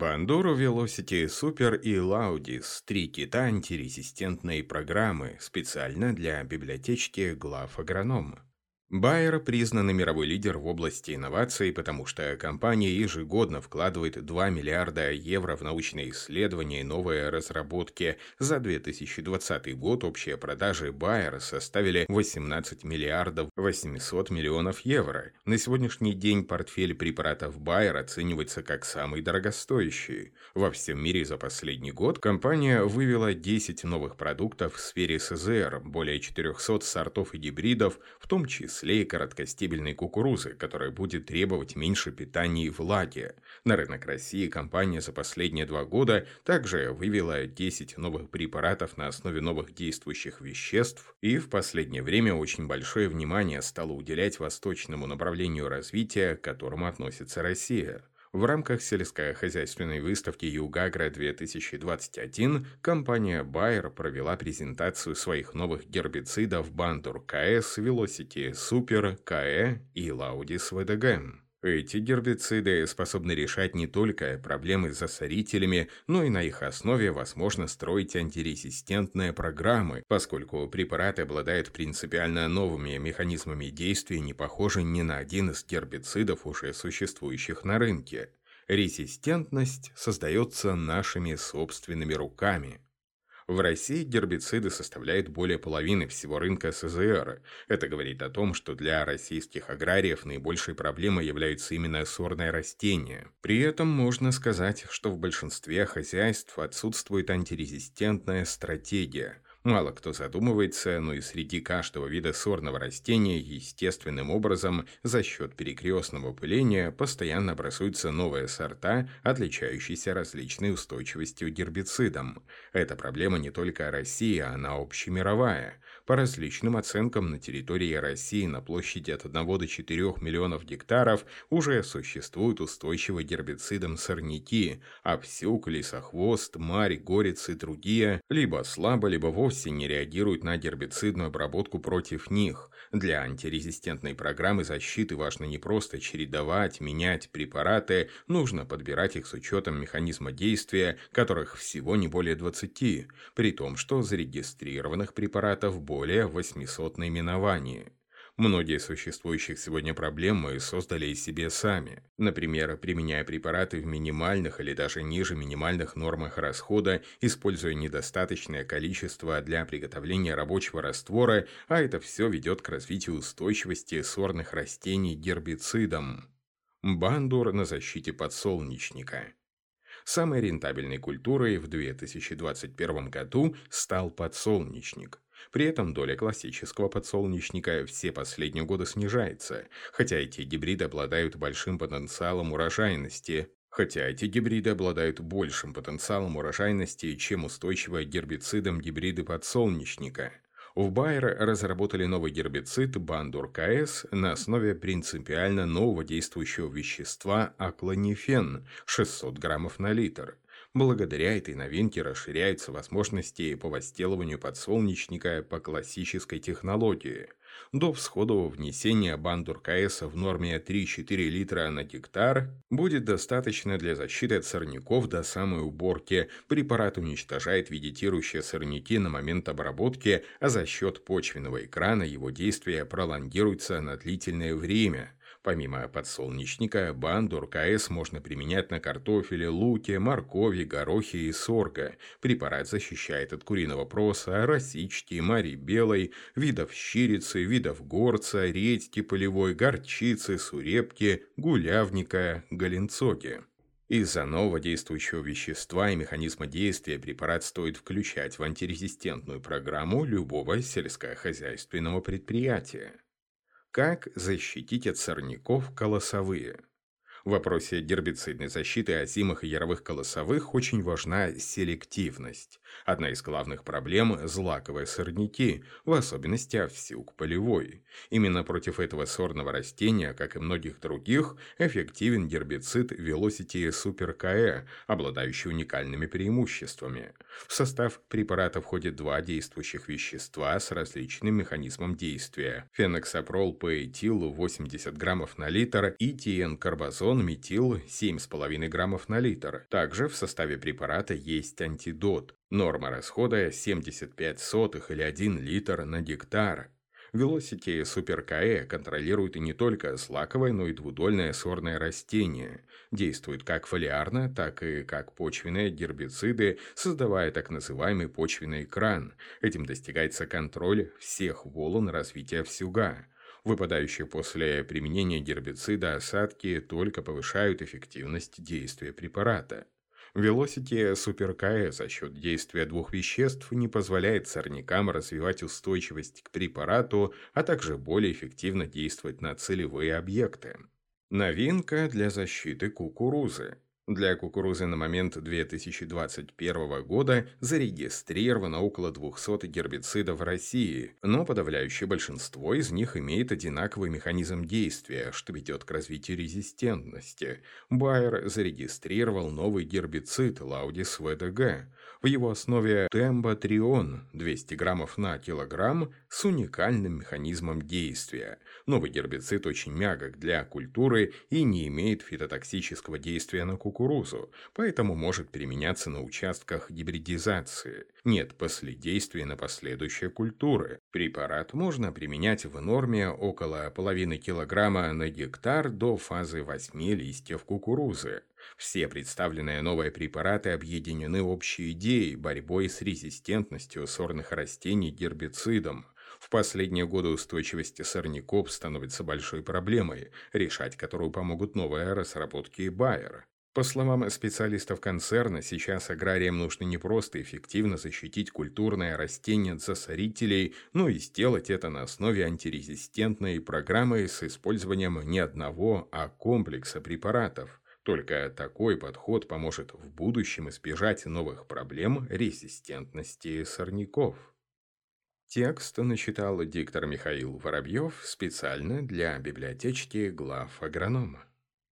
Бандуру Velocity Super и Laudis – три кита антирезистентной программы специально для библиотечки глав агронома. Байер признан мировой лидер в области инноваций, потому что компания ежегодно вкладывает 2 миллиарда евро в научные исследования и новые разработки. За 2020 год общие продажи Байер составили 18 миллиардов 800 миллионов евро. На сегодняшний день портфель препаратов Байер оценивается как самый дорогостоящий. Во всем мире за последний год компания вывела 10 новых продуктов в сфере СЗР, более 400 сортов и гибридов, в том числе и короткостебельной кукурузы, которая будет требовать меньше питания и влаги. На рынок России компания за последние два года также вывела 10 новых препаратов на основе новых действующих веществ, и в последнее время очень большое внимание стало уделять восточному направлению развития, к которому относится Россия. В рамках сельскохозяйственной выставки Югагра-2021 компания Bayer провела презентацию своих новых гербицидов Бандур КС, Velocity Super, КЭ и Laudis VDG. Эти гербициды способны решать не только проблемы с засорителями, но и на их основе возможно строить антирезистентные программы, поскольку препараты обладают принципиально новыми механизмами действия, не похожи ни на один из гербицидов, уже существующих на рынке. Резистентность создается нашими собственными руками. В России гербициды составляют более половины всего рынка СЗР. Это говорит о том, что для российских аграриев наибольшей проблемой являются именно сорные растения. При этом можно сказать, что в большинстве хозяйств отсутствует антирезистентная стратегия – Мало кто задумывается, но и среди каждого вида сорного растения естественным образом за счет перекрестного пыления постоянно образуются новые сорта, отличающиеся различной устойчивостью гербицидам. Эта проблема не только России, она общемировая. По различным оценкам, на территории России на площади от 1 до 4 миллионов гектаров уже существуют устойчивые гербицидам сорняки, а псюк, лесохвост, марь, горец и другие либо слабо, либо вовсе не реагируют на гербицидную обработку против них. Для антирезистентной программы защиты важно не просто чередовать, менять препараты, нужно подбирать их с учетом механизма действия, которых всего не более 20, при том, что зарегистрированных препаратов более 800 наименований. Многие существующих сегодня проблем мы создали и себе сами. Например, применяя препараты в минимальных или даже ниже минимальных нормах расхода, используя недостаточное количество для приготовления рабочего раствора, а это все ведет к развитию устойчивости сорных растений гербицидам. Бандур на защите подсолнечника. Самой рентабельной культурой в 2021 году стал подсолнечник – при этом доля классического подсолнечника все последние годы снижается, хотя эти гибриды обладают большим потенциалом урожайности. Хотя эти гибриды обладают большим потенциалом урожайности, чем устойчивые гербицидам гибриды подсолнечника. В Байер разработали новый гербицид Бандур КС на основе принципиально нового действующего вещества аклонифен 600 граммов на литр. Благодаря этой новинке расширяются возможности по возделыванию подсолнечника по классической технологии. До всходового внесения бандур КС в норме 3-4 литра на гектар будет достаточно для защиты от сорняков до самой уборки. Препарат уничтожает вегетирующие сорняки на момент обработки, а за счет почвенного экрана его действие пролонгируется на длительное время – Помимо подсолнечника, бандур КС можно применять на картофеле, луке, моркови, горохе и сорго. Препарат защищает от куриного проса, росички, мари белой, видов щирицы, видов горца, редьки полевой, горчицы, сурепки, гулявника, галенцоги. Из-за нового действующего вещества и механизма действия препарат стоит включать в антирезистентную программу любого сельскохозяйственного предприятия. Как защитить от сорняков колосовые? В вопросе гербицидной защиты озимых и яровых колосовых очень важна селективность. Одна из главных проблем – злаковые сорняки, в особенности овсюк полевой. Именно против этого сорного растения, как и многих других, эффективен гербицид Velocity Super KE, обладающий уникальными преимуществами. В состав препарата входят два действующих вещества с различным механизмом действия – феноксапрол паэтил 80 граммов на литр и тиенкарбазол озон метил 7,5 граммов на литр. Также в составе препарата есть антидот. Норма расхода 75 сотых или 1 литр на гектар. Velocity Super KE контролирует и не только злаковое, но и двудольное сорное растение. Действует как фолиарно, так и как почвенные гербициды, создавая так называемый почвенный экран. Этим достигается контроль всех волн развития всюга. Выпадающие после применения гербицида осадки только повышают эффективность действия препарата. Super KE за счет действия двух веществ не позволяет сорнякам развивать устойчивость к препарату, а также более эффективно действовать на целевые объекты. Новинка для защиты кукурузы. Для кукурузы на момент 2021 года зарегистрировано около 200 гербицидов в России, но подавляющее большинство из них имеет одинаковый механизм действия, что ведет к развитию резистентности. Байер зарегистрировал новый гербицид Laudis VDG. В его основе темботрион 200 граммов на килограмм с уникальным механизмом действия. Новый гербицид очень мягок для культуры и не имеет фитотоксического действия на кукурузу, поэтому может применяться на участках гибридизации. Нет последействия на последующие культуры. Препарат можно применять в норме около половины килограмма на гектар до фазы 8 листьев кукурузы. Все представленные новые препараты объединены общей идеей борьбой с резистентностью сорных растений гербицидам. В последние годы устойчивость сорняков становится большой проблемой, решать которую помогут новые разработки Байера. По словам специалистов концерна, сейчас аграриям нужно не просто эффективно защитить культурное растение от засорителей, но и сделать это на основе антирезистентной программы с использованием не одного, а комплекса препаратов. Только такой подход поможет в будущем избежать новых проблем резистентности сорняков. Текст начитал диктор Михаил Воробьев специально для библиотечки глав агронома.